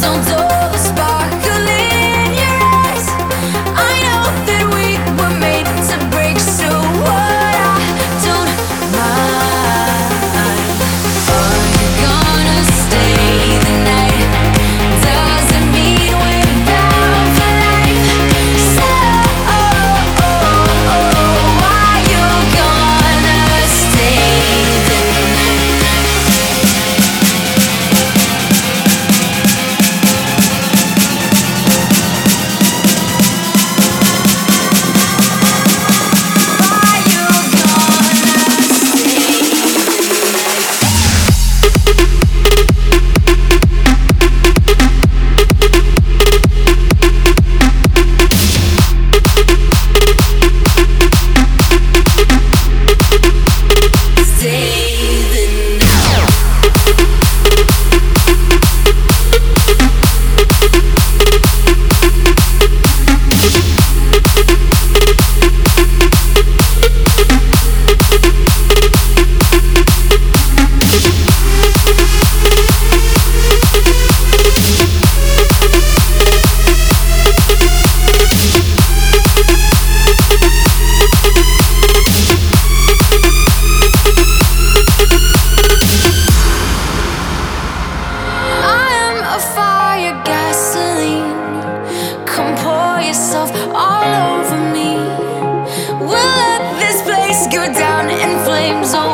Don't do yourself all over me. We'll let this place go down in flames. Oh,